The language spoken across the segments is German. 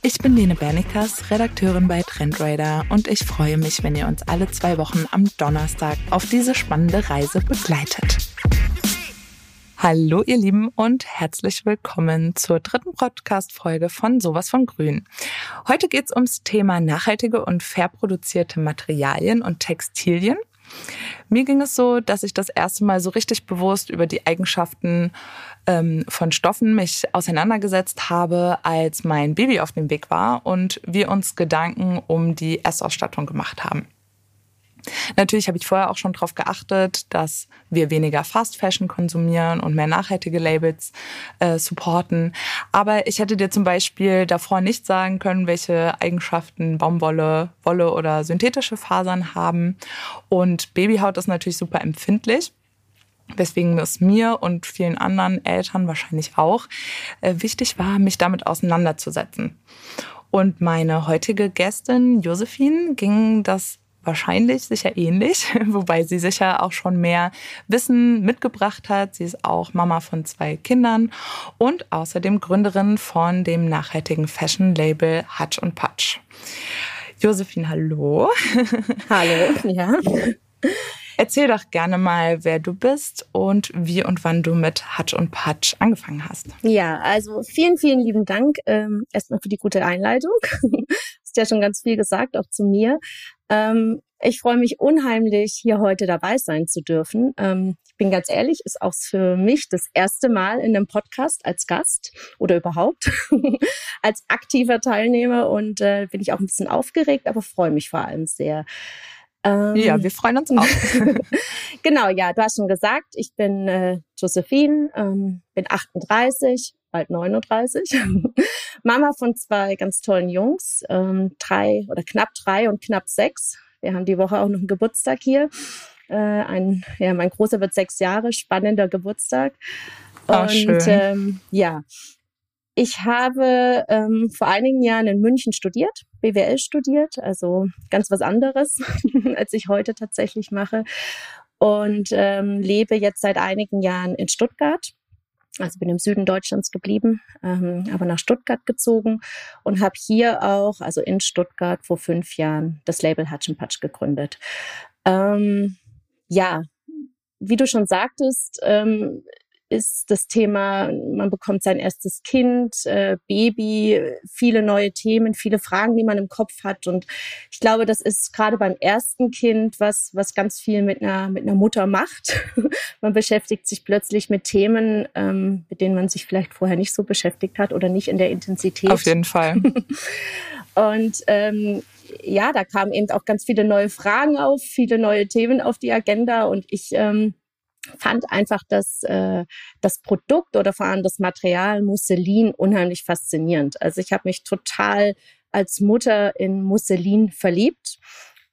Ich bin Lene Bernikas, Redakteurin bei Trendradar und ich freue mich, wenn ihr uns alle zwei Wochen am Donnerstag auf diese spannende Reise begleitet. Hallo ihr Lieben und herzlich willkommen zur dritten Podcast-Folge von Sowas von Grün. Heute geht es ums Thema nachhaltige und fair produzierte Materialien und Textilien. Mir ging es so, dass ich das erste Mal so richtig bewusst über die Eigenschaften ähm, von Stoffen mich auseinandergesetzt habe, als mein Baby auf dem Weg war und wir uns Gedanken um die Essausstattung gemacht haben. Natürlich habe ich vorher auch schon darauf geachtet, dass wir weniger Fast Fashion konsumieren und mehr nachhaltige Labels äh, supporten. Aber ich hätte dir zum Beispiel davor nicht sagen können, welche Eigenschaften Baumwolle, Wolle oder synthetische Fasern haben. Und Babyhaut ist natürlich super empfindlich. Weswegen es mir und vielen anderen Eltern wahrscheinlich auch äh, wichtig war, mich damit auseinanderzusetzen. Und meine heutige Gästin Josephine ging das wahrscheinlich sicher ähnlich, wobei sie sicher auch schon mehr Wissen mitgebracht hat. Sie ist auch Mama von zwei Kindern und außerdem Gründerin von dem nachhaltigen Fashion-Label Hutch und Patch. Josephine, hallo. Hallo, ja. Erzähl doch gerne mal, wer du bist und wie und wann du mit Hutch und Patch angefangen hast. Ja, also vielen, vielen lieben Dank ähm, erstmal für die gute Einleitung. Hast ja schon ganz viel gesagt, auch zu mir. Ähm, ich freue mich unheimlich, hier heute dabei sein zu dürfen. Ähm, ich bin ganz ehrlich, ist auch für mich das erste Mal in einem Podcast als Gast oder überhaupt als aktiver Teilnehmer und äh, bin ich auch ein bisschen aufgeregt, aber freue mich vor allem sehr. Ähm, ja, wir freuen uns auch. genau, ja, du hast schon gesagt, ich bin äh, Josephine, ähm, bin 38, bald 39, Mama von zwei ganz tollen Jungs, ähm, drei oder knapp drei und knapp sechs. Wir haben die Woche auch noch einen Geburtstag hier. Äh, ein, ja, mein Großer wird sechs Jahre, spannender Geburtstag. Oh, und schön. Ähm, ja, ich habe ähm, vor einigen Jahren in München studiert, BWL studiert, also ganz was anderes, als ich heute tatsächlich mache. Und ähm, lebe jetzt seit einigen Jahren in Stuttgart also bin im Süden Deutschlands geblieben, ähm, aber nach Stuttgart gezogen und habe hier auch, also in Stuttgart vor fünf Jahren, das Label Hutch Patch gegründet. Ähm, ja, wie du schon sagtest, ähm, ist das Thema, man bekommt sein erstes Kind, äh, Baby, viele neue Themen, viele Fragen, die man im Kopf hat. Und ich glaube, das ist gerade beim ersten Kind was, was ganz viel mit einer, mit einer Mutter macht. man beschäftigt sich plötzlich mit Themen, ähm, mit denen man sich vielleicht vorher nicht so beschäftigt hat oder nicht in der Intensität. Auf jeden Fall. Und ähm, ja, da kamen eben auch ganz viele neue Fragen auf, viele neue Themen auf die Agenda und ich ähm, fand einfach das, äh, das Produkt oder vor allem das Material Musselin unheimlich faszinierend. Also ich habe mich total als Mutter in Musselin verliebt,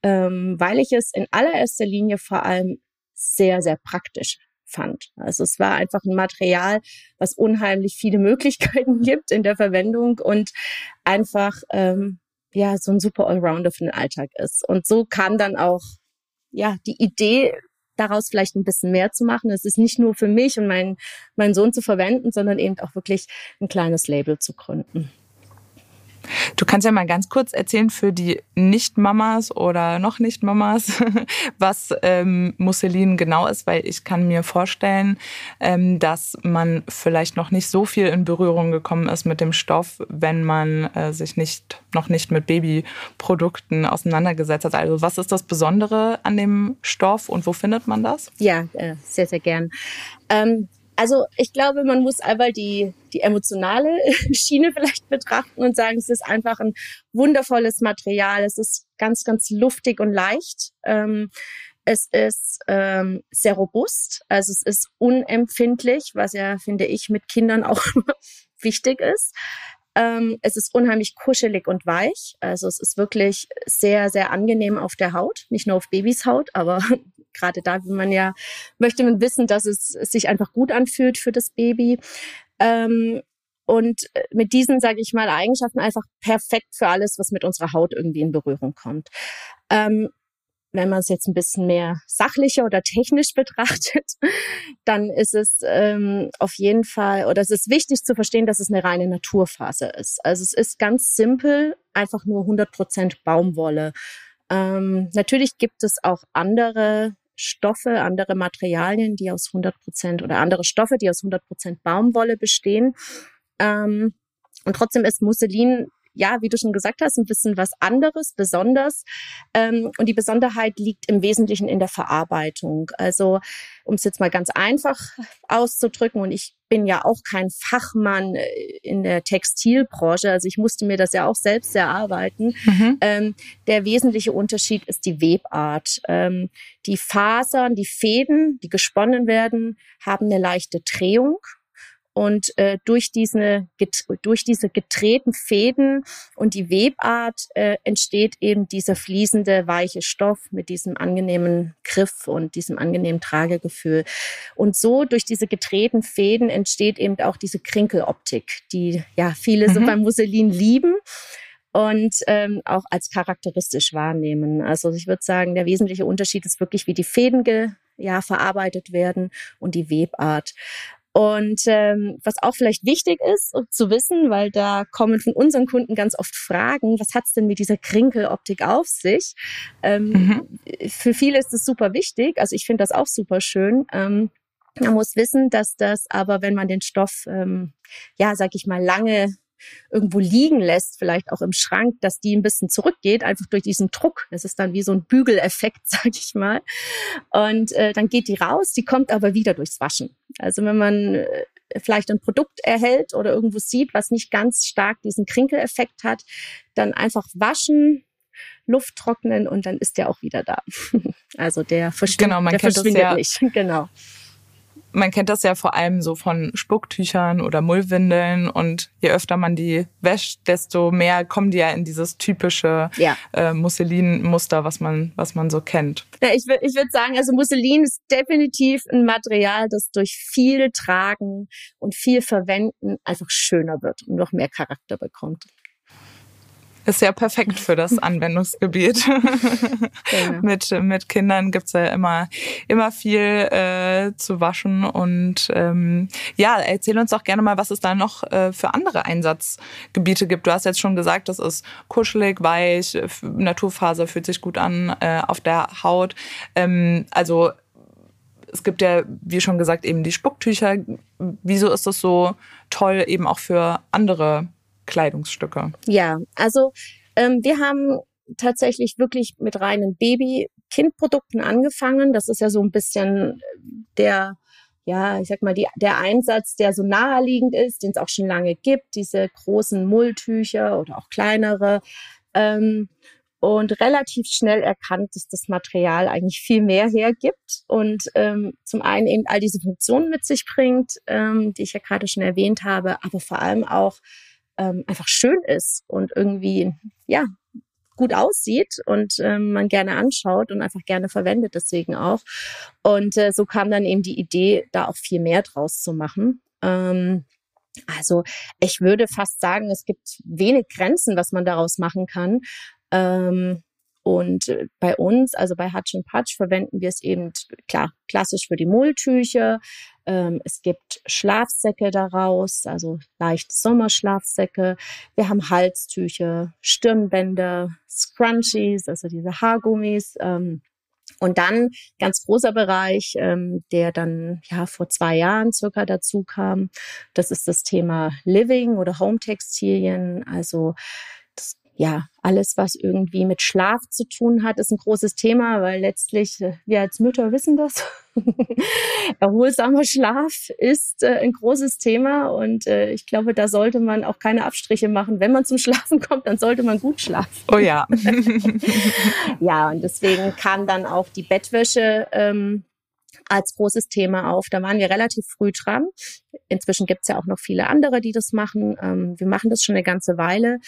ähm, weil ich es in allererster Linie vor allem sehr, sehr praktisch fand. Also es war einfach ein Material, was unheimlich viele Möglichkeiten gibt in der Verwendung und einfach ähm, ja so ein super Allrounder für den Alltag ist. Und so kam dann auch ja die Idee daraus vielleicht ein bisschen mehr zu machen. Es ist nicht nur für mich und meinen meinen Sohn zu verwenden, sondern eben auch wirklich ein kleines Label zu gründen. Du kannst ja mal ganz kurz erzählen für die Nicht-Mamas oder noch Nicht-Mamas, was ähm, Musselin genau ist, weil ich kann mir vorstellen, ähm, dass man vielleicht noch nicht so viel in Berührung gekommen ist mit dem Stoff, wenn man äh, sich nicht noch nicht mit Babyprodukten auseinandergesetzt hat. Also was ist das Besondere an dem Stoff und wo findet man das? Ja, äh, sehr, sehr gern. Ähm, also ich glaube, man muss einmal die, die emotionale Schiene vielleicht betrachten und sagen, es ist einfach ein wundervolles Material. Es ist ganz, ganz luftig und leicht. Ähm, es ist ähm, sehr robust, also es ist unempfindlich, was ja, finde ich, mit Kindern auch wichtig ist. Ähm, es ist unheimlich kuschelig und weich. Also es ist wirklich sehr, sehr angenehm auf der Haut. Nicht nur auf Babys Haut, aber gerade da will man ja, möchte man wissen, dass es, sich einfach gut anfühlt für das Baby. Ähm, und äh, mit diesen, sage ich mal, Eigenschaften einfach perfekt für alles, was mit unserer Haut irgendwie in Berührung kommt. Ähm, wenn man es jetzt ein bisschen mehr sachlicher oder technisch betrachtet, dann ist es ähm, auf jeden Fall, oder es ist wichtig zu verstehen, dass es eine reine Naturfaser ist. Also es ist ganz simpel, einfach nur 100 Prozent Baumwolle. Ähm, natürlich gibt es auch andere Stoffe, andere Materialien, die aus 100 Prozent oder andere Stoffe, die aus 100 Prozent Baumwolle bestehen. Ähm, und trotzdem ist Musselin ja, wie du schon gesagt hast, ein bisschen was anderes, besonders. Ähm, und die Besonderheit liegt im Wesentlichen in der Verarbeitung. Also, um es jetzt mal ganz einfach auszudrücken, und ich bin ja auch kein Fachmann äh, in der Textilbranche, also ich musste mir das ja auch selbst erarbeiten. Mhm. Ähm, der wesentliche Unterschied ist die Webart. Ähm, die Fasern, die Fäden, die gesponnen werden, haben eine leichte Drehung. Und äh, durch, diese, durch diese gedrehten Fäden und die Webart äh, entsteht eben dieser fließende, weiche Stoff mit diesem angenehmen Griff und diesem angenehmen Tragegefühl. Und so durch diese gedrehten Fäden entsteht eben auch diese Krinkeloptik, die ja viele mhm. so beim Musselin lieben und ähm, auch als charakteristisch wahrnehmen. Also ich würde sagen, der wesentliche Unterschied ist wirklich, wie die Fäden ge, ja, verarbeitet werden und die Webart. Und ähm, was auch vielleicht wichtig ist zu wissen, weil da kommen von unseren Kunden ganz oft Fragen, was hat's denn mit dieser Krinkeloptik auf sich? Ähm, mhm. Für viele ist es super wichtig, also ich finde das auch super schön. Ähm, man muss wissen, dass das aber, wenn man den Stoff, ähm, ja, sag ich mal, lange irgendwo liegen lässt, vielleicht auch im Schrank, dass die ein bisschen zurückgeht, einfach durch diesen Druck. Das ist dann wie so ein Bügeleffekt, sag ich mal. Und äh, dann geht die raus, die kommt aber wieder durchs Waschen. Also wenn man äh, vielleicht ein Produkt erhält oder irgendwo sieht, was nicht ganz stark diesen Krinkeleffekt hat, dann einfach waschen, Luft trocknen und dann ist der auch wieder da. Also der, versch genau, man der verschwindet ja, nicht. Genau man kennt das ja vor allem so von Spucktüchern oder Mullwindeln und je öfter man die wäscht, desto mehr kommen die ja in dieses typische ja. äh, Musselin-Muster, was man, was man so kennt. Ja, ich würde ich würd sagen, also Musselin ist definitiv ein Material, das durch viel Tragen und viel Verwenden einfach schöner wird und noch mehr Charakter bekommt. Ist ja perfekt für das Anwendungsgebiet. Genau. mit, mit Kindern gibt's ja immer, immer viel äh, zu waschen. Und ähm, ja, erzähl uns doch gerne mal, was es da noch äh, für andere Einsatzgebiete gibt. Du hast jetzt schon gesagt, das ist kuschelig, weich, Naturfaser fühlt sich gut an äh, auf der Haut. Ähm, also es gibt ja, wie schon gesagt, eben die Spucktücher. Wieso ist das so toll eben auch für andere Kleidungsstücke? Ja, also ähm, wir haben tatsächlich wirklich mit reinen Baby-Kind-Produkten angefangen. Das ist ja so ein bisschen der ja, ich sag mal, die, der Einsatz, der so naheliegend ist, den es auch schon lange gibt, diese großen Mulltücher oder auch kleinere. Ähm, und relativ schnell erkannt, dass das Material eigentlich viel mehr hergibt und ähm, zum einen eben all diese Funktionen mit sich bringt, ähm, die ich ja gerade schon erwähnt habe, aber vor allem auch ähm, einfach schön ist und irgendwie, ja, gut aussieht und ähm, man gerne anschaut und einfach gerne verwendet deswegen auch. Und äh, so kam dann eben die Idee, da auch viel mehr draus zu machen. Ähm, also ich würde fast sagen, es gibt wenig Grenzen, was man daraus machen kann. Ähm, und bei uns, also bei Hutch Patch, verwenden wir es eben klar klassisch für die Mulltücher. Ähm, es gibt Schlafsäcke daraus, also leichte Sommerschlafsäcke. Wir haben Halstücher, Stirnbänder, Scrunchies, also diese Haargummis. Ähm, und dann ganz großer Bereich, ähm, der dann ja vor zwei Jahren circa dazu kam. Das ist das Thema Living oder Home Textilien, also ja, alles, was irgendwie mit Schlaf zu tun hat, ist ein großes Thema, weil letztlich äh, wir als Mütter wissen das. Erholsamer Schlaf ist äh, ein großes Thema und äh, ich glaube, da sollte man auch keine Abstriche machen. Wenn man zum Schlafen kommt, dann sollte man gut schlafen. Oh ja. ja, und deswegen kam dann auch die Bettwäsche ähm, als großes Thema auf. Da waren wir relativ früh dran. Inzwischen gibt's ja auch noch viele andere, die das machen. Ähm, wir machen das schon eine ganze Weile.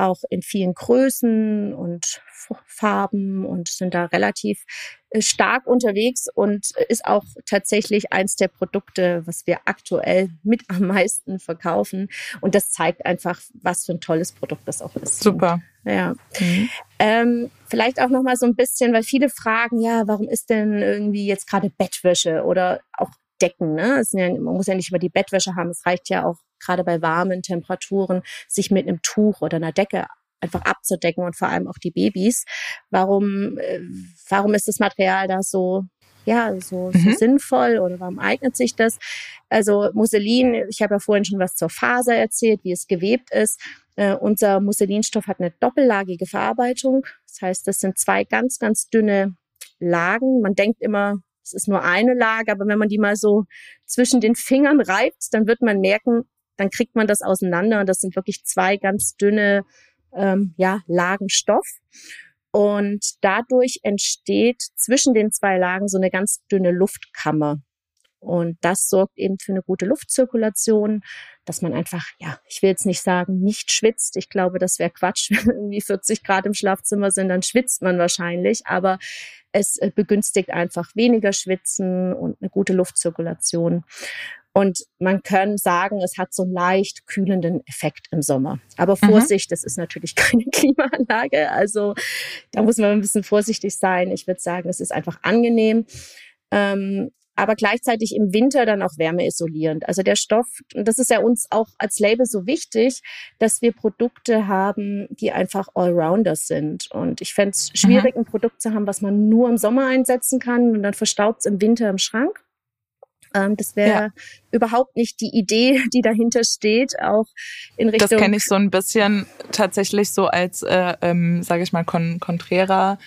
Auch in vielen Größen und Farben und sind da relativ äh, stark unterwegs und ist auch tatsächlich eins der Produkte, was wir aktuell mit am meisten verkaufen. Und das zeigt einfach, was für ein tolles Produkt das auch ist. Super. Ja. Mhm. Ähm, vielleicht auch noch mal so ein bisschen, weil viele fragen, ja, warum ist denn irgendwie jetzt gerade Bettwäsche oder auch Decken? Ne? Ja, man muss ja nicht immer die Bettwäsche haben. Es reicht ja auch gerade bei warmen Temperaturen, sich mit einem Tuch oder einer Decke einfach abzudecken und vor allem auch die Babys. Warum, äh, warum ist das Material da so ja, so, so mhm. sinnvoll oder warum eignet sich das? Also Musselin, ich habe ja vorhin schon was zur Faser erzählt, wie es gewebt ist. Äh, unser Musselinstoff hat eine doppellagige Verarbeitung. Das heißt, das sind zwei ganz, ganz dünne Lagen. Man denkt immer, es ist nur eine Lage, aber wenn man die mal so zwischen den Fingern reibt, dann wird man merken, dann kriegt man das auseinander und das sind wirklich zwei ganz dünne ähm, ja, Lagen Stoff. Und dadurch entsteht zwischen den zwei Lagen so eine ganz dünne Luftkammer. Und das sorgt eben für eine gute Luftzirkulation, dass man einfach, ja, ich will jetzt nicht sagen, nicht schwitzt. Ich glaube, das wäre Quatsch. Wenn irgendwie 40 Grad im Schlafzimmer sind, dann schwitzt man wahrscheinlich. Aber es äh, begünstigt einfach weniger Schwitzen und eine gute Luftzirkulation. Und man kann sagen, es hat so einen leicht kühlenden Effekt im Sommer. Aber mhm. Vorsicht, mhm. das ist natürlich keine Klimaanlage. Also da muss man ein bisschen vorsichtig sein. Ich würde sagen, es ist einfach angenehm. Ähm, aber gleichzeitig im Winter dann auch wärmeisolierend. Also der Stoff, und das ist ja uns auch als Label so wichtig, dass wir Produkte haben, die einfach Allrounders sind. Und ich fände es schwierig, mhm. ein Produkt zu haben, was man nur im Sommer einsetzen kann und dann verstaubt es im Winter im Schrank. Ähm, das wäre ja. überhaupt nicht die Idee, die dahinter steht, auch in Richtung. Das kenne ich so ein bisschen tatsächlich so als, äh, ähm, sage ich mal, kon konträrer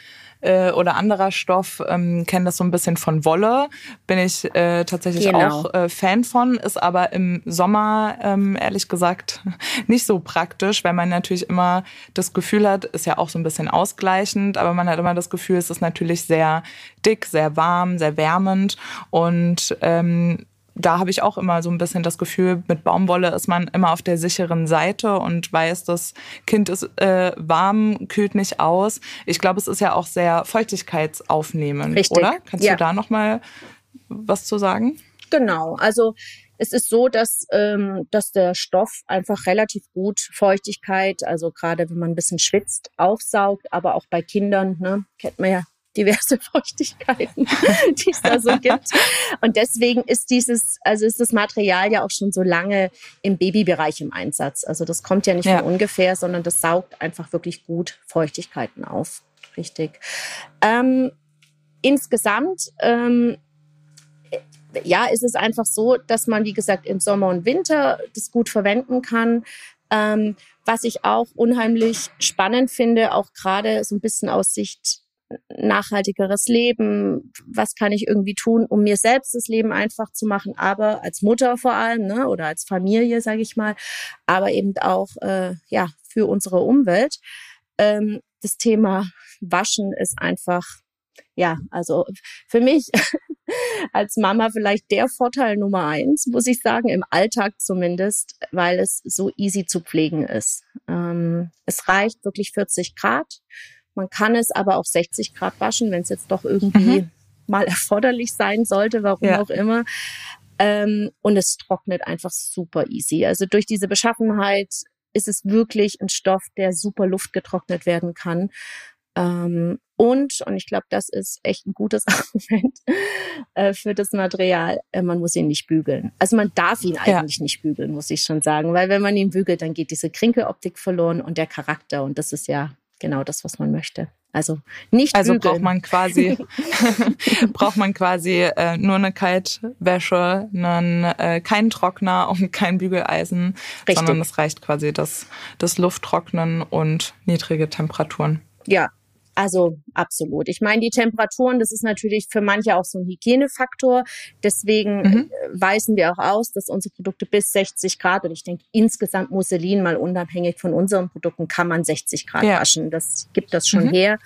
äh, oder anderer Stoff, ähm, kenne das so ein bisschen von Wolle, bin ich äh, tatsächlich genau. auch äh, Fan von, ist aber im Sommer ähm, ehrlich gesagt nicht so praktisch, weil man natürlich immer das Gefühl hat, ist ja auch so ein bisschen ausgleichend, aber man hat immer das Gefühl, es ist natürlich sehr dick, sehr warm, sehr wärmend und ähm, da habe ich auch immer so ein bisschen das Gefühl, mit Baumwolle ist man immer auf der sicheren Seite und weiß, das Kind ist äh, warm, kühlt nicht aus. Ich glaube, es ist ja auch sehr feuchtigkeitsaufnehmend, Richtig. oder? Kannst ja. du da noch mal was zu sagen? Genau, also es ist so, dass, ähm, dass der Stoff einfach relativ gut Feuchtigkeit, also gerade wenn man ein bisschen schwitzt, aufsaugt, aber auch bei Kindern, ne, kennt man ja diverse Feuchtigkeiten, die es da so gibt. Und deswegen ist dieses, also ist das Material ja auch schon so lange im Babybereich im Einsatz. Also das kommt ja nicht ja. von ungefähr, sondern das saugt einfach wirklich gut Feuchtigkeiten auf. Richtig. Ähm, insgesamt, ähm, ja, ist es einfach so, dass man, wie gesagt, im Sommer und Winter das gut verwenden kann. Ähm, was ich auch unheimlich spannend finde, auch gerade so ein bisschen aus Sicht nachhaltigeres Leben, was kann ich irgendwie tun, um mir selbst das Leben einfach zu machen, aber als Mutter vor allem, ne, oder als Familie, sage ich mal, aber eben auch äh, ja für unsere Umwelt. Ähm, das Thema Waschen ist einfach ja, also für mich als Mama vielleicht der Vorteil Nummer eins, muss ich sagen, im Alltag zumindest, weil es so easy zu pflegen ist. Ähm, es reicht wirklich 40 Grad. Man kann es aber auch 60 Grad waschen, wenn es jetzt doch irgendwie mhm. mal erforderlich sein sollte, warum ja. auch immer. Ähm, und es trocknet einfach super easy. Also durch diese Beschaffenheit ist es wirklich ein Stoff, der super luftgetrocknet werden kann. Ähm, und, und ich glaube, das ist echt ein gutes Argument äh, für das Material, äh, man muss ihn nicht bügeln. Also man darf ihn eigentlich ja. nicht bügeln, muss ich schon sagen. Weil wenn man ihn bügelt, dann geht diese Krinkeloptik verloren und der Charakter. Und das ist ja genau das, was man möchte. Also nicht Also bügeln. braucht man quasi braucht man quasi äh, nur eine Kaltwäsche, einen, äh, keinen Trockner und kein Bügeleisen, Richtig. sondern es reicht quasi das das Lufttrocknen und niedrige Temperaturen. Ja, also absolut. Ich meine, die Temperaturen, das ist natürlich für manche auch so ein Hygienefaktor. Deswegen mhm. Äh, weisen wir auch aus, dass unsere Produkte bis 60 Grad und ich denke insgesamt Musselin mal unabhängig von unseren Produkten kann man 60 Grad ja. waschen. Das gibt das schon mhm. her,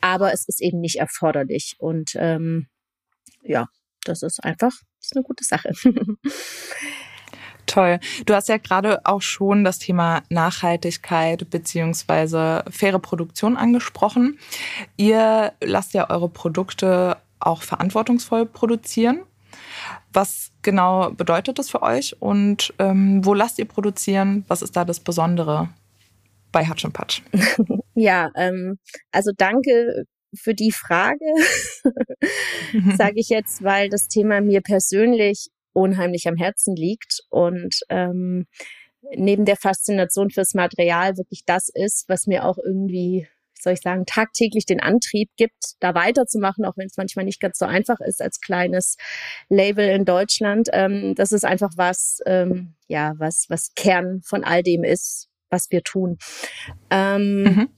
aber es ist eben nicht erforderlich und ähm, ja, das ist einfach das ist eine gute Sache. Toll. Du hast ja gerade auch schon das Thema Nachhaltigkeit beziehungsweise faire Produktion angesprochen. Ihr lasst ja eure Produkte auch verantwortungsvoll produzieren. Was genau bedeutet das für euch und ähm, wo lasst ihr produzieren? Was ist da das Besondere bei Hutch Patch? ja, ähm, also danke für die Frage, sage ich jetzt, weil das Thema mir persönlich unheimlich am Herzen liegt und ähm, neben der Faszination fürs Material wirklich das ist, was mir auch irgendwie, wie soll ich sagen, tagtäglich den Antrieb gibt, da weiterzumachen, auch wenn es manchmal nicht ganz so einfach ist als kleines Label in Deutschland. Ähm, das ist einfach was, ähm, ja, was, was Kern von all dem ist, was wir tun. Ähm, mhm.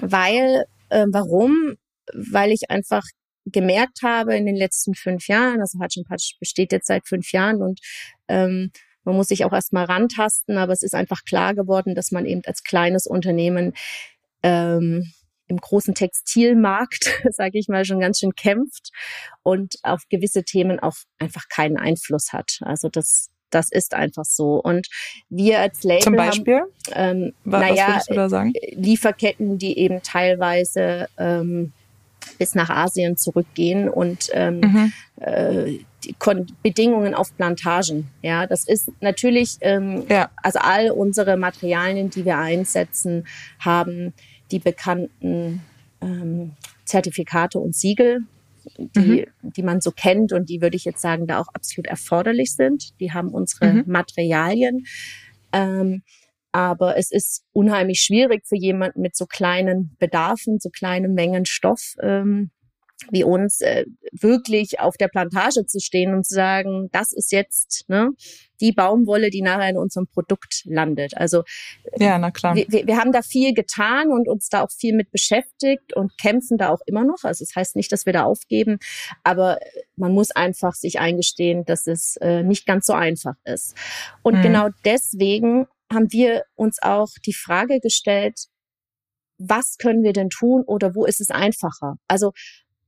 Weil, äh, warum? Weil ich einfach gemerkt habe in den letzten fünf Jahren, also Hutch Patch besteht jetzt seit fünf Jahren und ähm, man muss sich auch erstmal rantasten, aber es ist einfach klar geworden, dass man eben als kleines Unternehmen ähm, im großen Textilmarkt, sage ich mal, schon ganz schön kämpft und auf gewisse Themen auch einfach keinen Einfluss hat. Also das, das ist einfach so. Und wir als Label Zum Beispiel? Haben, ähm, was, naja, was du da sagen? Lieferketten, die eben teilweise ähm, bis nach Asien zurückgehen und ähm, mhm. äh, Bedingungen auf Plantagen. Ja, das ist natürlich, ähm, ja. also all unsere Materialien, die wir einsetzen, haben die bekannten ähm, Zertifikate und Siegel, die, mhm. die man so kennt und die würde ich jetzt sagen, da auch absolut erforderlich sind. Die haben unsere mhm. Materialien. Ähm, aber es ist unheimlich schwierig für jemanden mit so kleinen Bedarfen, so kleinen Mengen Stoff ähm, wie uns, äh, wirklich auf der Plantage zu stehen und zu sagen, das ist jetzt ne, die Baumwolle, die nachher in unserem Produkt landet. Also ja, na klar. Wir, wir haben da viel getan und uns da auch viel mit beschäftigt und kämpfen da auch immer noch. Also es das heißt nicht, dass wir da aufgeben, aber man muss einfach sich eingestehen, dass es äh, nicht ganz so einfach ist. Und mhm. genau deswegen haben wir uns auch die Frage gestellt, was können wir denn tun oder wo ist es einfacher? Also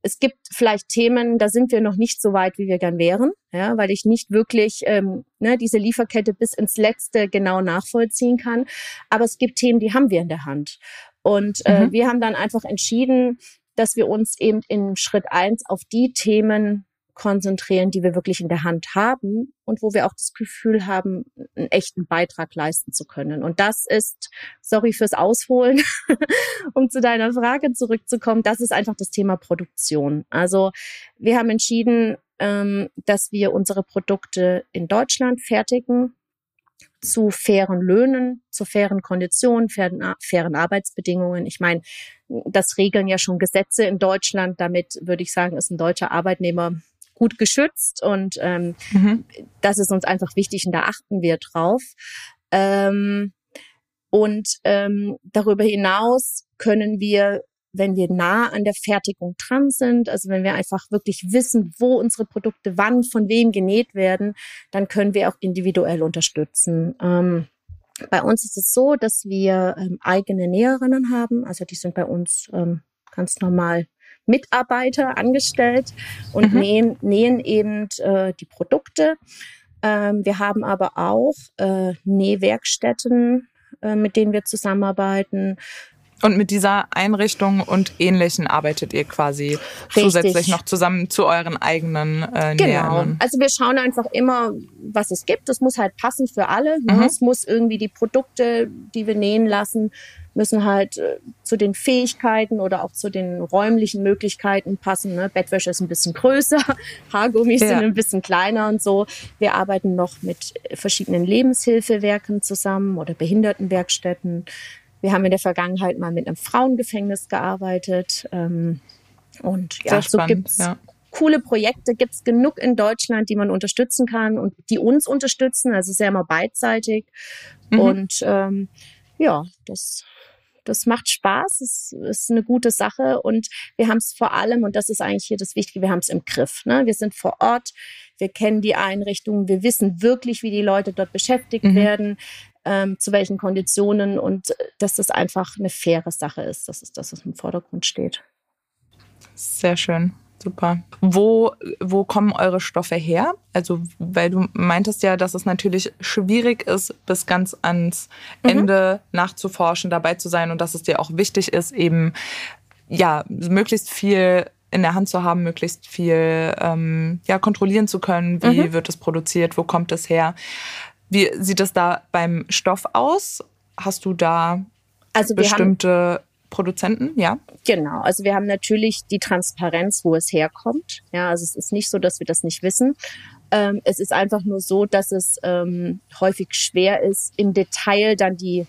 es gibt vielleicht Themen, da sind wir noch nicht so weit, wie wir gern wären, ja, weil ich nicht wirklich ähm, ne, diese Lieferkette bis ins Letzte genau nachvollziehen kann. Aber es gibt Themen, die haben wir in der Hand. Und äh, mhm. wir haben dann einfach entschieden, dass wir uns eben in Schritt eins auf die Themen konzentrieren, die wir wirklich in der Hand haben und wo wir auch das Gefühl haben, einen echten Beitrag leisten zu können. Und das ist, sorry fürs Ausholen, um zu deiner Frage zurückzukommen, das ist einfach das Thema Produktion. Also wir haben entschieden, ähm, dass wir unsere Produkte in Deutschland fertigen zu fairen Löhnen, zu fairen Konditionen, fairen, fairen Arbeitsbedingungen. Ich meine, das regeln ja schon Gesetze in Deutschland. Damit würde ich sagen, ist ein deutscher Arbeitnehmer gut geschützt und ähm, mhm. das ist uns einfach wichtig und da achten wir drauf. Ähm, und ähm, darüber hinaus können wir, wenn wir nah an der Fertigung dran sind, also wenn wir einfach wirklich wissen, wo unsere Produkte wann von wem genäht werden, dann können wir auch individuell unterstützen. Ähm, bei uns ist es so, dass wir ähm, eigene Näherinnen haben, also die sind bei uns ähm, ganz normal Mitarbeiter angestellt und mhm. nähen, nähen eben äh, die Produkte. Ähm, wir haben aber auch äh, Nähwerkstätten, äh, mit denen wir zusammenarbeiten. Und mit dieser Einrichtung und Ähnlichen arbeitet ihr quasi Richtig. zusätzlich noch zusammen zu euren eigenen äh, Genau. Nähern. Also wir schauen einfach immer, was es gibt. Das muss halt passen für alle. Ne? Mhm. Es muss irgendwie die Produkte, die wir nähen lassen, müssen halt äh, zu den Fähigkeiten oder auch zu den räumlichen Möglichkeiten passen. Ne? Bettwäsche ist ein bisschen größer, Haargummis ja. sind ein bisschen kleiner und so. Wir arbeiten noch mit verschiedenen Lebenshilfewerken zusammen oder Behindertenwerkstätten. Wir haben in der Vergangenheit mal mit einem Frauengefängnis gearbeitet. Ähm, und ja, so gibt's ja. coole Projekte, gibt's genug in Deutschland, die man unterstützen kann und die uns unterstützen. Also sehr immer beidseitig. Mhm. Und ähm, ja, das das macht Spaß, es ist eine gute Sache und wir haben es vor allem, und das ist eigentlich hier das Wichtige, wir haben es im Griff. Ne? Wir sind vor Ort, wir kennen die Einrichtungen, wir wissen wirklich, wie die Leute dort beschäftigt mhm. werden, ähm, zu welchen Konditionen und dass das einfach eine faire Sache ist. Das ist das, was im Vordergrund steht. Sehr schön. Super. Wo, wo kommen eure Stoffe her? Also, weil du meintest ja, dass es natürlich schwierig ist, bis ganz ans mhm. Ende mhm. nachzuforschen, dabei zu sein und dass es dir auch wichtig ist, eben ja, möglichst viel in der Hand zu haben, möglichst viel ähm, ja, kontrollieren zu können, wie mhm. wird es produziert, wo kommt es her. Wie sieht es da beim Stoff aus? Hast du da also bestimmte Produzenten, ja? Genau, also wir haben natürlich die Transparenz, wo es herkommt. Ja, also es ist nicht so, dass wir das nicht wissen. Ähm, es ist einfach nur so, dass es ähm, häufig schwer ist, im Detail dann die,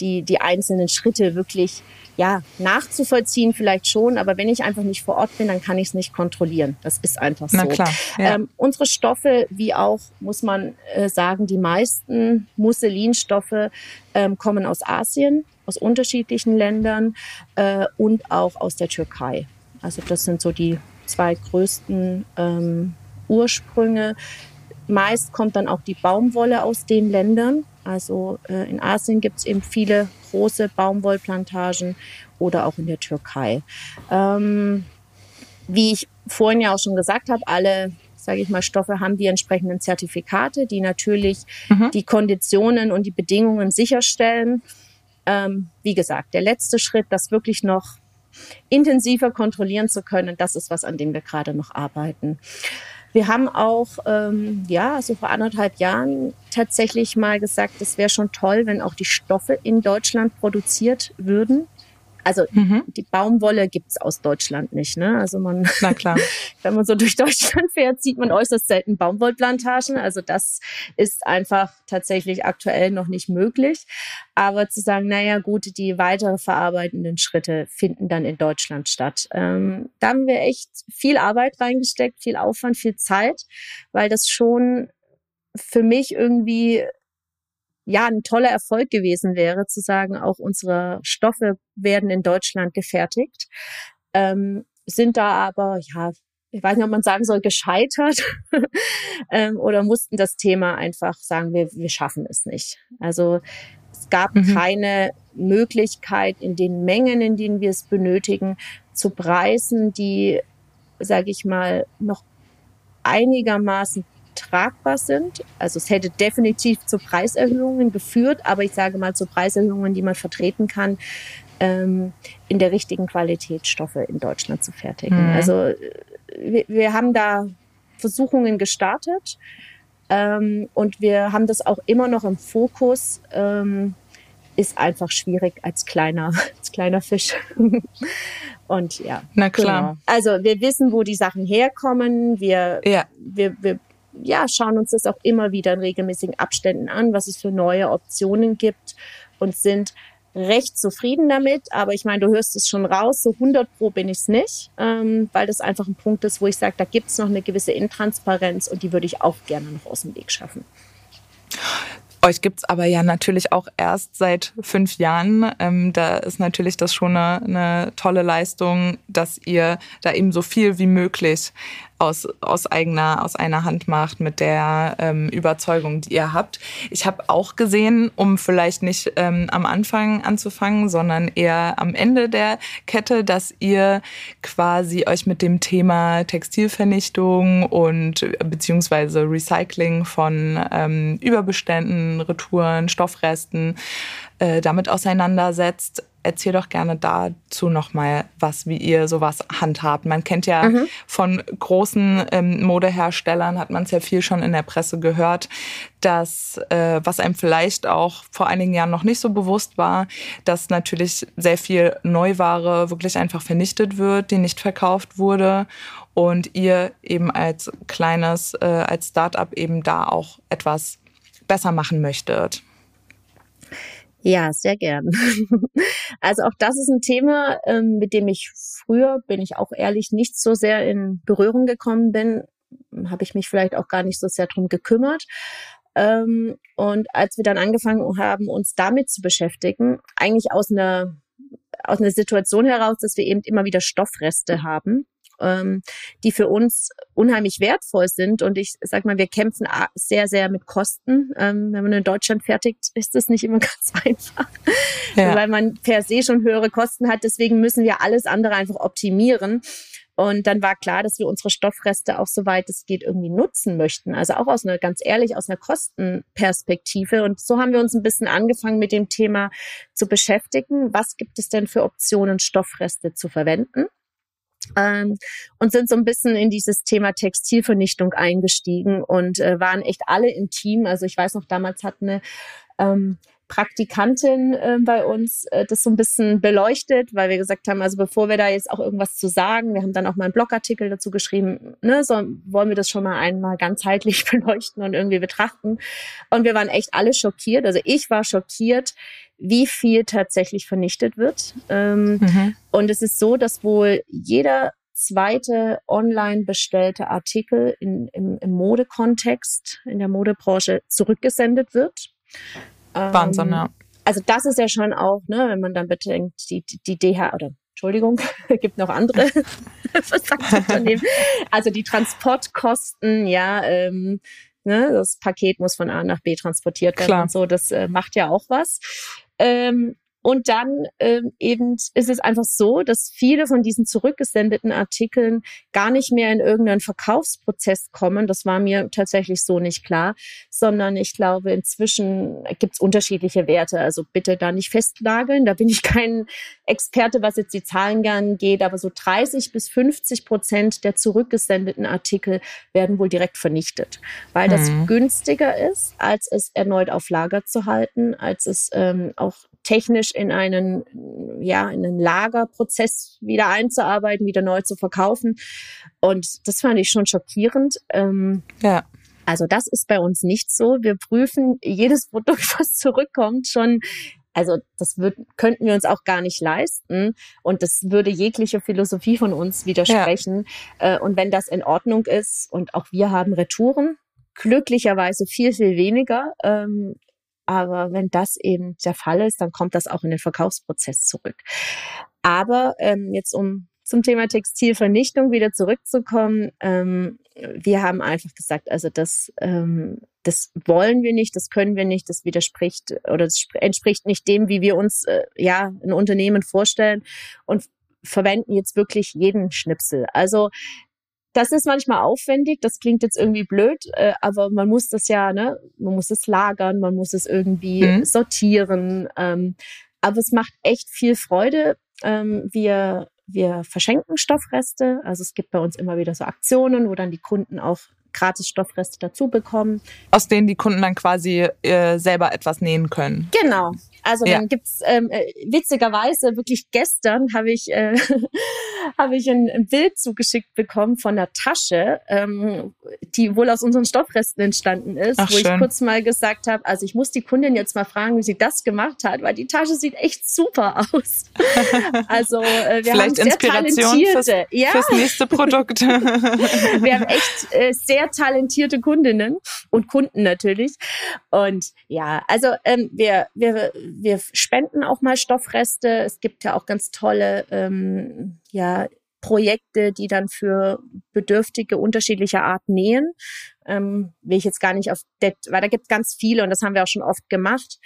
die, die einzelnen Schritte wirklich ja, nachzuvollziehen vielleicht schon, aber wenn ich einfach nicht vor Ort bin, dann kann ich es nicht kontrollieren. Das ist einfach so. Na klar, ja. ähm, unsere Stoffe, wie auch, muss man äh, sagen, die meisten Musselinstoffe ähm, kommen aus Asien, aus unterschiedlichen Ländern äh, und auch aus der Türkei. Also das sind so die zwei größten ähm, Ursprünge. Meist kommt dann auch die Baumwolle aus den Ländern. Also äh, in Asien gibt es eben viele große Baumwollplantagen oder auch in der Türkei. Ähm, wie ich vorhin ja auch schon gesagt habe, alle sage ich mal, Stoffe haben die entsprechenden Zertifikate, die natürlich mhm. die Konditionen und die Bedingungen sicherstellen. Ähm, wie gesagt, der letzte Schritt, das wirklich noch intensiver kontrollieren zu können, das ist was, an dem wir gerade noch arbeiten. Wir haben auch, ähm, ja, so vor anderthalb Jahren tatsächlich mal gesagt, es wäre schon toll, wenn auch die Stoffe in Deutschland produziert würden. Also mhm. die Baumwolle gibt's aus Deutschland nicht. Ne? Also man, Na klar. wenn man so durch Deutschland fährt, sieht man äußerst selten Baumwollplantagen. Also das ist einfach tatsächlich aktuell noch nicht möglich. Aber zu sagen, naja gut, die weitere verarbeitenden Schritte finden dann in Deutschland statt. Ähm, da haben wir echt viel Arbeit reingesteckt, viel Aufwand, viel Zeit, weil das schon für mich irgendwie ja ein toller Erfolg gewesen wäre, zu sagen, auch unsere Stoffe werden in Deutschland gefertigt, ähm, sind da aber, ja, ich weiß nicht, ob man sagen soll, gescheitert ähm, oder mussten das Thema einfach sagen, wir, wir schaffen es nicht. Also es gab mhm. keine Möglichkeit in den Mengen, in denen wir es benötigen, zu Preisen, die, sage ich mal, noch einigermaßen tragbar sind. Also es hätte definitiv zu Preiserhöhungen geführt, aber ich sage mal zu Preiserhöhungen, die man vertreten kann, ähm, in der richtigen Qualität Stoffe in Deutschland zu fertigen. Mhm. Also äh, wir, wir, haben da Versuchungen gestartet ähm, und wir haben das auch immer noch im Fokus. Ähm, ist einfach schwierig als kleiner, als kleiner Fisch. Und ja. Na klar. Genau. Also wir wissen, wo die Sachen herkommen. Wir, ja. wir, wir ja, schauen uns das auch immer wieder in regelmäßigen Abständen an, was es für neue Optionen gibt und sind recht zufrieden damit. Aber ich meine, du hörst es schon raus, so 100 pro bin ich es nicht, ähm, weil das einfach ein Punkt ist, wo ich sage, da gibt es noch eine gewisse Intransparenz und die würde ich auch gerne noch aus dem Weg schaffen. Euch gibt's aber ja natürlich auch erst seit fünf Jahren. Ähm, da ist natürlich das schon eine, eine tolle Leistung, dass ihr da eben so viel wie möglich aus, aus eigener, aus einer Hand macht mit der ähm, Überzeugung, die ihr habt. Ich habe auch gesehen, um vielleicht nicht ähm, am Anfang anzufangen, sondern eher am Ende der Kette, dass ihr quasi euch mit dem Thema Textilvernichtung und beziehungsweise Recycling von ähm, Überbeständen, Retouren, Stoffresten äh, damit auseinandersetzt. Erzähl doch gerne dazu nochmal was, wie ihr sowas handhabt. Man kennt ja mhm. von großen ähm, Modeherstellern, hat man es ja viel schon in der Presse gehört, dass, äh, was einem vielleicht auch vor einigen Jahren noch nicht so bewusst war, dass natürlich sehr viel Neuware wirklich einfach vernichtet wird, die nicht verkauft wurde und ihr eben als kleines, äh, als Startup eben da auch etwas besser machen möchtet. Ja, sehr gern. Also auch das ist ein Thema, ähm, mit dem ich früher, bin ich auch ehrlich, nicht so sehr in Berührung gekommen bin. Habe ich mich vielleicht auch gar nicht so sehr drum gekümmert. Ähm, und als wir dann angefangen haben, uns damit zu beschäftigen, eigentlich aus einer aus einer Situation heraus, dass wir eben immer wieder Stoffreste haben, ähm, die für uns unheimlich wertvoll sind. Und ich sag mal, wir kämpfen sehr, sehr mit Kosten. Ähm, wenn man in Deutschland fertigt, ist das nicht immer ganz einfach, ja. weil man per se schon höhere Kosten hat. Deswegen müssen wir alles andere einfach optimieren. Und dann war klar, dass wir unsere Stoffreste auch soweit es geht irgendwie nutzen möchten. Also auch aus einer, ganz ehrlich, aus einer Kostenperspektive. Und so haben wir uns ein bisschen angefangen mit dem Thema zu beschäftigen. Was gibt es denn für Optionen, Stoffreste zu verwenden? Ähm, und sind so ein bisschen in dieses Thema Textilvernichtung eingestiegen und äh, waren echt alle im Team. Also ich weiß noch, damals hat eine ähm, Praktikantin äh, bei uns äh, das so ein bisschen beleuchtet, weil wir gesagt haben, also bevor wir da jetzt auch irgendwas zu sagen, wir haben dann auch mal einen Blogartikel dazu geschrieben, ne, so wollen wir das schon mal einmal ganzheitlich beleuchten und irgendwie betrachten. Und wir waren echt alle schockiert. Also ich war schockiert, wie viel tatsächlich vernichtet wird. Ähm, mhm. Und es ist so, dass wohl jeder zweite online bestellte Artikel in, im, im Modekontext, in der Modebranche zurückgesendet wird. Wahnsinn, ähm, ja. Also das ist ja schon auch, ne, wenn man dann bedenkt, die, die, die DH oder Entschuldigung, gibt noch andere Versandunternehmen. Also die Transportkosten, ja, ähm, ne, das Paket muss von A nach B transportiert werden Klar. und so, das äh, macht ja auch was. Ähm, und dann ähm, eben ist es einfach so, dass viele von diesen zurückgesendeten Artikeln gar nicht mehr in irgendeinen Verkaufsprozess kommen. Das war mir tatsächlich so nicht klar, sondern ich glaube, inzwischen gibt es unterschiedliche Werte. Also bitte da nicht festnageln. Da bin ich kein Experte, was jetzt die Zahlen angeht, aber so 30 bis 50 Prozent der zurückgesendeten Artikel werden wohl direkt vernichtet, weil das mhm. günstiger ist, als es erneut auf Lager zu halten, als es ähm, auch technisch in einen, ja, in einen Lagerprozess wieder einzuarbeiten, wieder neu zu verkaufen. Und das fand ich schon schockierend. Ähm, ja. Also das ist bei uns nicht so. Wir prüfen jedes Produkt, was zurückkommt, schon also das wird, könnten wir uns auch gar nicht leisten und das würde jegliche Philosophie von uns widersprechen. Ja. Äh, und wenn das in Ordnung ist und auch wir haben Retouren, glücklicherweise viel, viel weniger, ähm, aber wenn das eben der Fall ist, dann kommt das auch in den Verkaufsprozess zurück. Aber ähm, jetzt um zum Thema Textilvernichtung wieder zurückzukommen, ähm, wir haben einfach gesagt, also das, ähm, das wollen wir nicht, das können wir nicht, das widerspricht oder das entspricht nicht dem, wie wir uns äh, ja ein Unternehmen vorstellen und verwenden jetzt wirklich jeden Schnipsel. Also das ist manchmal aufwendig, das klingt jetzt irgendwie blöd, äh, aber man muss das ja, ne, man muss es lagern, man muss es irgendwie mhm. sortieren. Ähm, aber es macht echt viel Freude. Ähm, wir, wir verschenken Stoffreste. Also es gibt bei uns immer wieder so Aktionen, wo dann die Kunden auch gratis Stoffreste dazu bekommen. Aus denen die Kunden dann quasi äh, selber etwas nähen können. Genau, also ja. dann gibt's ähm, äh, witzigerweise wirklich gestern habe ich äh, habe ich ein, ein, Bild zugeschickt bekommen von einer Tasche, ähm, die wohl aus unseren Stoffresten entstanden ist, Ach, wo schön. ich kurz mal gesagt habe, also ich muss die Kundin jetzt mal fragen, wie sie das gemacht hat, weil die Tasche sieht echt super aus. also äh, wir Vielleicht haben sehr talentierte, fürs, ja. fürs nächste Produkt. wir haben echt äh, sehr talentierte Kundinnen und Kunden natürlich. Und ja, also ähm, wir wir wir spenden auch mal Stoffreste. Es gibt ja auch ganz tolle ähm, ja, Projekte, die dann für Bedürftige unterschiedlicher Art nähen ähm, will ich jetzt gar nicht auf, det, weil da gibt es ganz viele und das haben wir auch schon oft gemacht,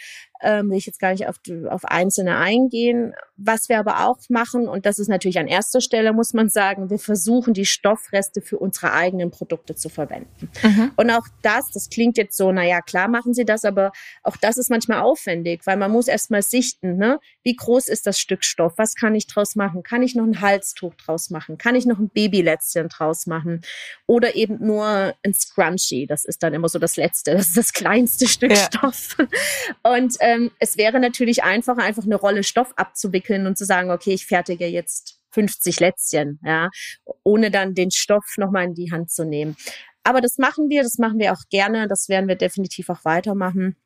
ähm, will ich jetzt gar nicht auf, auf einzelne eingehen. Was wir aber auch machen, und das ist natürlich an erster Stelle, muss man sagen, wir versuchen die Stoffreste für unsere eigenen Produkte zu verwenden. Mhm. Und auch das, das klingt jetzt so, naja, klar machen sie das, aber auch das ist manchmal aufwendig, weil man muss erstmal sichten, ne? wie groß ist das Stück Stoff, was kann ich draus machen, kann ich noch ein Halstuch draus machen, kann ich noch ein Babylätzchen draus machen oder eben nur ein Scrunch Scrunchie. Das ist dann immer so das Letzte, das ist das kleinste Stück ja. Stoff. Und ähm, es wäre natürlich einfacher, einfach eine Rolle Stoff abzuwickeln und zu sagen, okay, ich fertige jetzt 50 Lätzchen, ja, ohne dann den Stoff nochmal in die Hand zu nehmen. Aber das machen wir, das machen wir auch gerne, das werden wir definitiv auch weitermachen.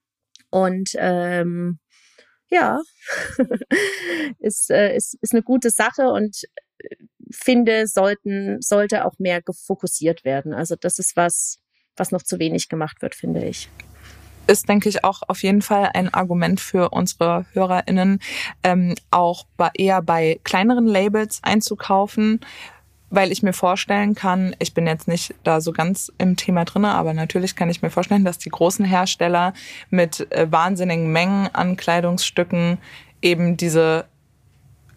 Und ähm, ja, ist, äh, ist, ist eine gute Sache und äh, finde, sollten, sollte auch mehr fokussiert werden. Also das ist was, was noch zu wenig gemacht wird, finde ich. Ist, denke ich, auch auf jeden Fall ein Argument für unsere HörerInnen, ähm, auch bei, eher bei kleineren Labels einzukaufen, weil ich mir vorstellen kann, ich bin jetzt nicht da so ganz im Thema drinne, aber natürlich kann ich mir vorstellen, dass die großen Hersteller mit äh, wahnsinnigen Mengen an Kleidungsstücken eben diese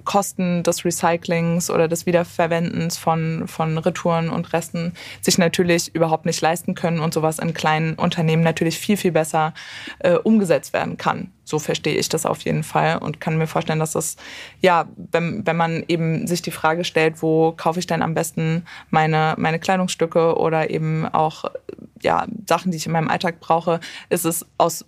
Kosten des Recyclings oder des Wiederverwendens von, von Retouren und Resten sich natürlich überhaupt nicht leisten können und sowas in kleinen Unternehmen natürlich viel, viel besser äh, umgesetzt werden kann. So verstehe ich das auf jeden Fall und kann mir vorstellen, dass das, ja, wenn, wenn man eben sich die Frage stellt, wo kaufe ich denn am besten meine, meine Kleidungsstücke oder eben auch ja, Sachen, die ich in meinem Alltag brauche, ist es aus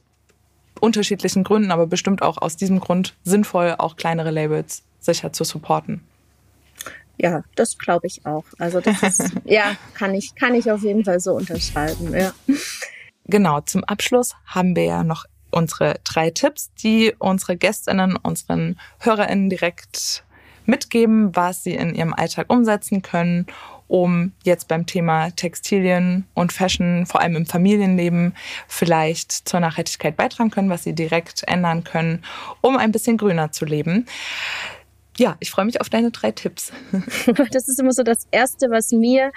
unterschiedlichen Gründen, aber bestimmt auch aus diesem Grund sinnvoll, auch kleinere Labels sicher zu supporten. Ja, das glaube ich auch. Also das ist, ja, kann ich, kann ich auf jeden Fall so unterschreiben, ja. Genau, zum Abschluss haben wir ja noch unsere drei Tipps, die unsere Gästinnen, unseren HörerInnen direkt mitgeben, was sie in ihrem Alltag umsetzen können, um jetzt beim Thema Textilien und Fashion, vor allem im Familienleben, vielleicht zur Nachhaltigkeit beitragen können, was sie direkt ändern können, um ein bisschen grüner zu leben. Ja, ich freue mich auf deine drei Tipps. Das ist immer so das Erste, was mir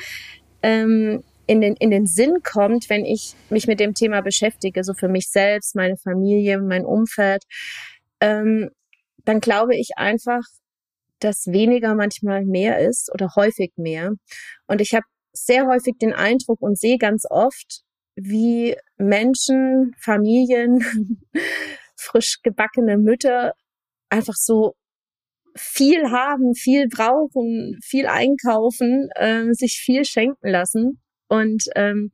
ähm, in, den, in den Sinn kommt, wenn ich mich mit dem Thema beschäftige, so für mich selbst, meine Familie, mein Umfeld. Ähm, dann glaube ich einfach, dass weniger manchmal mehr ist oder häufig mehr. Und ich habe sehr häufig den Eindruck und sehe ganz oft, wie Menschen, Familien, frisch gebackene Mütter einfach so viel haben, viel brauchen, viel einkaufen, äh, sich viel schenken lassen. Und ähm,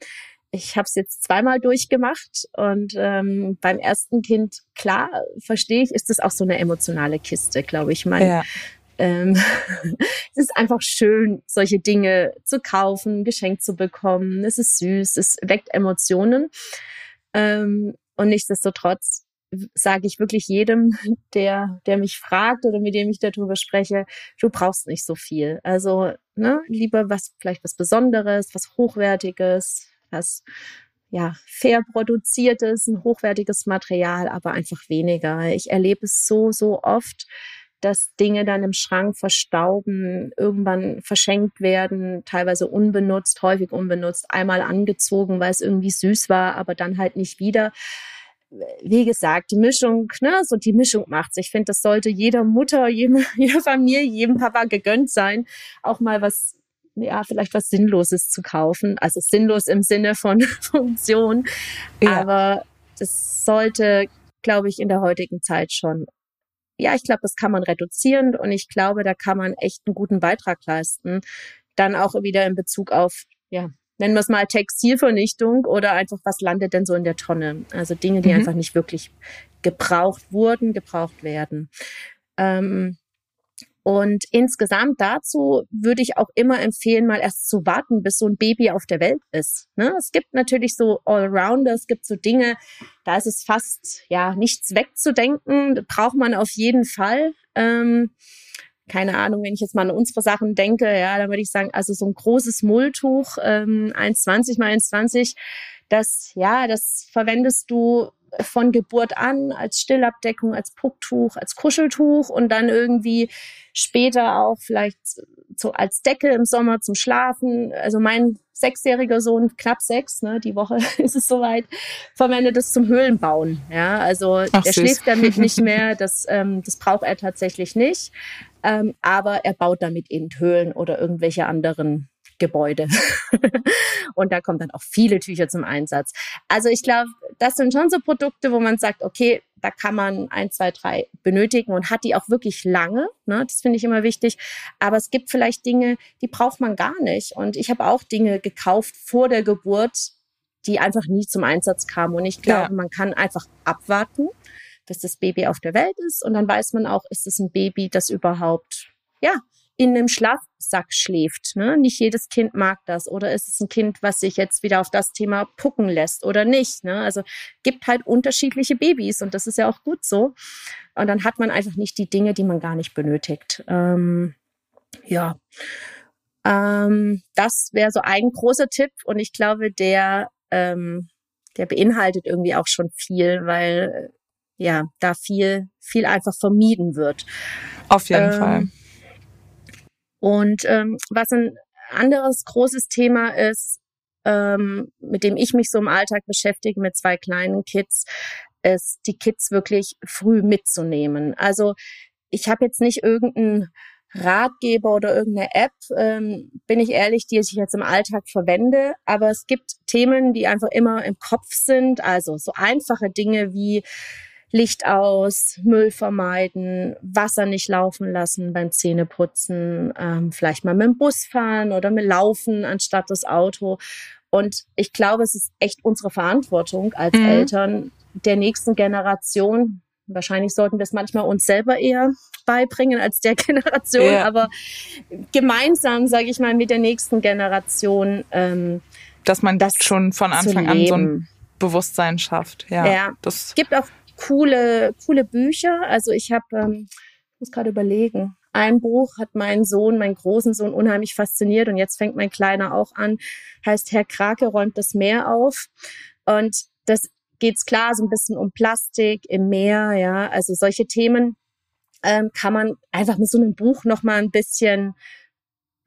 ich habe es jetzt zweimal durchgemacht und ähm, beim ersten Kind, klar, verstehe ich, ist das auch so eine emotionale Kiste, glaube ich. Mein, ja. ähm, es ist einfach schön, solche Dinge zu kaufen, geschenkt zu bekommen. Es ist süß, es weckt Emotionen. Ähm, und nichtsdestotrotz sage ich wirklich jedem, der, der mich fragt oder mit dem ich darüber spreche, du brauchst nicht so viel. Also, ne, lieber was, vielleicht was Besonderes, was Hochwertiges, was, ja, fair produziertes, ein hochwertiges Material, aber einfach weniger. Ich erlebe es so, so oft, dass Dinge dann im Schrank verstauben, irgendwann verschenkt werden, teilweise unbenutzt, häufig unbenutzt, einmal angezogen, weil es irgendwie süß war, aber dann halt nicht wieder wie gesagt, die Mischung, ne, so die Mischung macht's. Ich finde, das sollte jeder Mutter, jedem, jeder Familie, jedem Papa gegönnt sein, auch mal was, ja, vielleicht was Sinnloses zu kaufen. Also sinnlos im Sinne von Funktion. Ja. Aber das sollte, glaube ich, in der heutigen Zeit schon. Ja, ich glaube, das kann man reduzieren und ich glaube, da kann man echt einen guten Beitrag leisten. Dann auch wieder in Bezug auf ja, nennen wir es mal Textilvernichtung oder einfach was landet denn so in der Tonne. Also Dinge, die mhm. einfach nicht wirklich gebraucht wurden, gebraucht werden. Ähm, und insgesamt dazu würde ich auch immer empfehlen, mal erst zu warten, bis so ein Baby auf der Welt ist. Ne? Es gibt natürlich so Allrounder, es gibt so Dinge, da ist es fast ja nichts wegzudenken, braucht man auf jeden Fall. Ähm, keine Ahnung, wenn ich jetzt mal an unsere Sachen denke, ja, dann würde ich sagen, also so ein großes Mulltuch, ähm, 1,20 mal 1,20, das, ja, das verwendest du von Geburt an als Stillabdeckung, als Pucktuch, als Kuscheltuch und dann irgendwie später auch vielleicht so als Decke im Sommer zum Schlafen. Also mein sechsjähriger Sohn, knapp sechs, ne, die Woche ist es soweit, verwendet es zum Höhlenbauen. Ja, also Ach, der süß. schläft damit nicht mehr, das, ähm, das braucht er tatsächlich nicht. Ähm, aber er baut damit eben Höhlen oder irgendwelche anderen Gebäude. und da kommen dann auch viele Tücher zum Einsatz. Also ich glaube, das sind schon so Produkte, wo man sagt, okay, da kann man ein, zwei, drei benötigen und hat die auch wirklich lange. Ne? Das finde ich immer wichtig. Aber es gibt vielleicht Dinge, die braucht man gar nicht. Und ich habe auch Dinge gekauft vor der Geburt, die einfach nie zum Einsatz kamen. Und ich glaube, ja. man kann einfach abwarten bis das Baby auf der Welt ist. Und dann weiß man auch, ist es ein Baby, das überhaupt, ja, in einem Schlafsack schläft. Ne? Nicht jedes Kind mag das. Oder ist es ein Kind, was sich jetzt wieder auf das Thema pucken lässt oder nicht? Ne? Also gibt halt unterschiedliche Babys und das ist ja auch gut so. Und dann hat man einfach nicht die Dinge, die man gar nicht benötigt. Ähm, ja. Ähm, das wäre so ein großer Tipp und ich glaube, der, ähm, der beinhaltet irgendwie auch schon viel, weil ja, da viel, viel einfach vermieden wird. Auf jeden ähm, Fall. Und ähm, was ein anderes großes Thema ist, ähm, mit dem ich mich so im Alltag beschäftige mit zwei kleinen Kids, ist die Kids wirklich früh mitzunehmen. Also ich habe jetzt nicht irgendeinen Ratgeber oder irgendeine App, ähm, bin ich ehrlich, die ich jetzt im Alltag verwende. Aber es gibt Themen, die einfach immer im Kopf sind. Also so einfache Dinge wie Licht aus, Müll vermeiden, Wasser nicht laufen lassen beim Zähneputzen, ähm, vielleicht mal mit dem Bus fahren oder mit Laufen anstatt das Auto. Und ich glaube, es ist echt unsere Verantwortung als mhm. Eltern der nächsten Generation. Wahrscheinlich sollten wir es manchmal uns selber eher beibringen als der Generation, ja. aber gemeinsam, sage ich mal, mit der nächsten Generation. Ähm, Dass man das schon von Anfang an so ein Bewusstsein schafft. Ja, ja. Das gibt auch coole, coole Bücher. Also ich habe, ähm, ich muss gerade überlegen, ein Buch hat meinen Sohn, meinen großen Sohn unheimlich fasziniert und jetzt fängt mein Kleiner auch an, heißt Herr Krake räumt das Meer auf. Und das geht's klar so ein bisschen um Plastik im Meer, ja, also solche Themen ähm, kann man einfach mit so einem Buch noch mal ein bisschen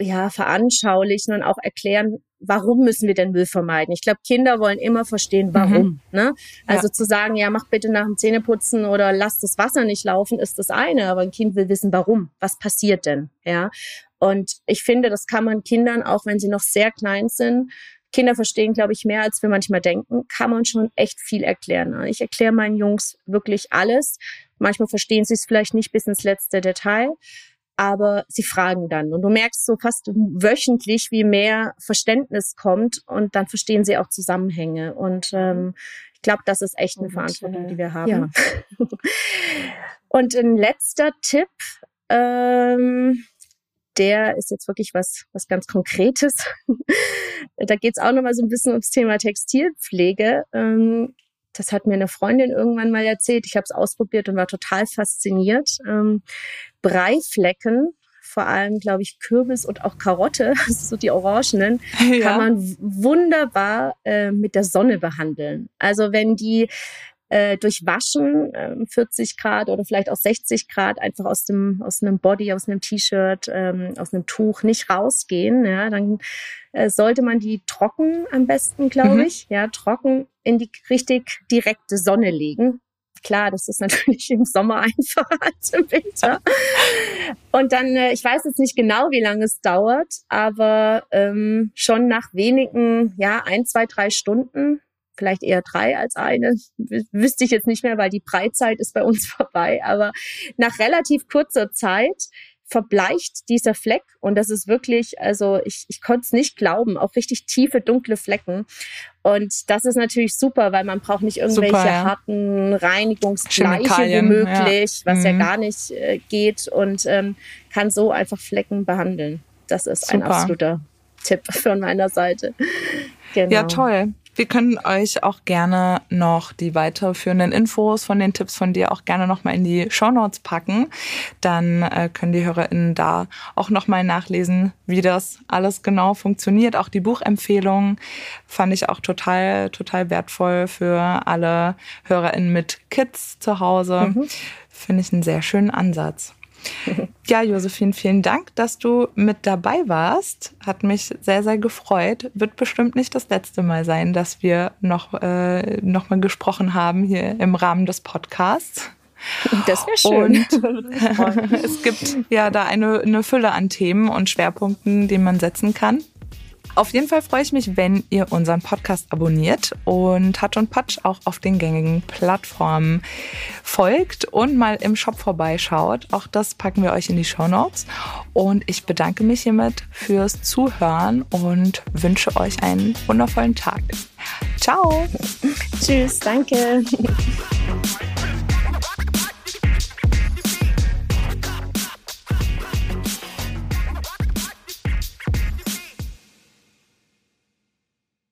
ja veranschaulichen und auch erklären, warum müssen wir denn Müll vermeiden? Ich glaube, Kinder wollen immer verstehen, warum. Mhm. Ne? Also ja. zu sagen, ja, mach bitte nach dem Zähneputzen oder lass das Wasser nicht laufen, ist das eine. Aber ein Kind will wissen, warum. Was passiert denn? Ja. Und ich finde, das kann man Kindern, auch wenn sie noch sehr klein sind, Kinder verstehen, glaube ich, mehr, als wir manchmal denken, kann man schon echt viel erklären. Ich erkläre meinen Jungs wirklich alles. Manchmal verstehen sie es vielleicht nicht bis ins letzte Detail aber sie fragen dann. Und du merkst so fast wöchentlich, wie mehr Verständnis kommt und dann verstehen sie auch Zusammenhänge. Und ähm, ich glaube, das ist echt eine und, Verantwortung, die wir haben. Ja. und ein letzter Tipp, ähm, der ist jetzt wirklich was, was ganz Konkretes. da geht es auch nochmal so ein bisschen ums Thema Textilpflege. Ähm, das hat mir eine Freundin irgendwann mal erzählt. Ich habe es ausprobiert und war total fasziniert. Ähm, Breiflecken, vor allem, glaube ich, Kürbis und auch Karotte, so die orangenen, ja. kann man wunderbar äh, mit der Sonne behandeln. Also wenn die äh, durch Waschen äh, 40 Grad oder vielleicht auch 60 Grad einfach aus dem aus einem Body, aus einem T-Shirt, ähm, aus einem Tuch nicht rausgehen, ja, dann äh, sollte man die trocken am besten, glaube mhm. ich, ja, trocken in die richtig direkte Sonne legen. Klar, das ist natürlich im Sommer einfacher als im Winter. Und dann, äh, ich weiß jetzt nicht genau, wie lange es dauert, aber ähm, schon nach wenigen, ja, ein, zwei, drei Stunden vielleicht eher drei als eine. Wüsste ich jetzt nicht mehr, weil die Breitzeit ist bei uns vorbei. Aber nach relativ kurzer Zeit verbleicht dieser Fleck und das ist wirklich, also ich, ich konnte es nicht glauben, auch richtig tiefe, dunkle Flecken. Und das ist natürlich super, weil man braucht nicht irgendwelche super, ja. harten Reinigungsbleiche wie möglich, ja. was mhm. ja gar nicht äh, geht und ähm, kann so einfach Flecken behandeln. Das ist super. ein absoluter Tipp von meiner Seite. Genau. Ja, toll. Wir können euch auch gerne noch die weiterführenden Infos von den Tipps von dir auch gerne nochmal in die Show Notes packen. Dann äh, können die HörerInnen da auch nochmal nachlesen, wie das alles genau funktioniert. Auch die Buchempfehlungen fand ich auch total, total wertvoll für alle HörerInnen mit Kids zu Hause. Mhm. Finde ich einen sehr schönen Ansatz. Ja, Josephine, vielen Dank, dass du mit dabei warst. Hat mich sehr, sehr gefreut. Wird bestimmt nicht das letzte Mal sein, dass wir noch, äh, noch mal gesprochen haben hier im Rahmen des Podcasts. Das wäre schön. Und es gibt ja da eine, eine Fülle an Themen und Schwerpunkten, die man setzen kann. Auf jeden Fall freue ich mich, wenn ihr unseren Podcast abonniert und Touch und Patch auch auf den gängigen Plattformen folgt und mal im Shop vorbeischaut. Auch das packen wir euch in die Show Notes. Und ich bedanke mich hiermit fürs Zuhören und wünsche euch einen wundervollen Tag. Ciao. Tschüss, danke.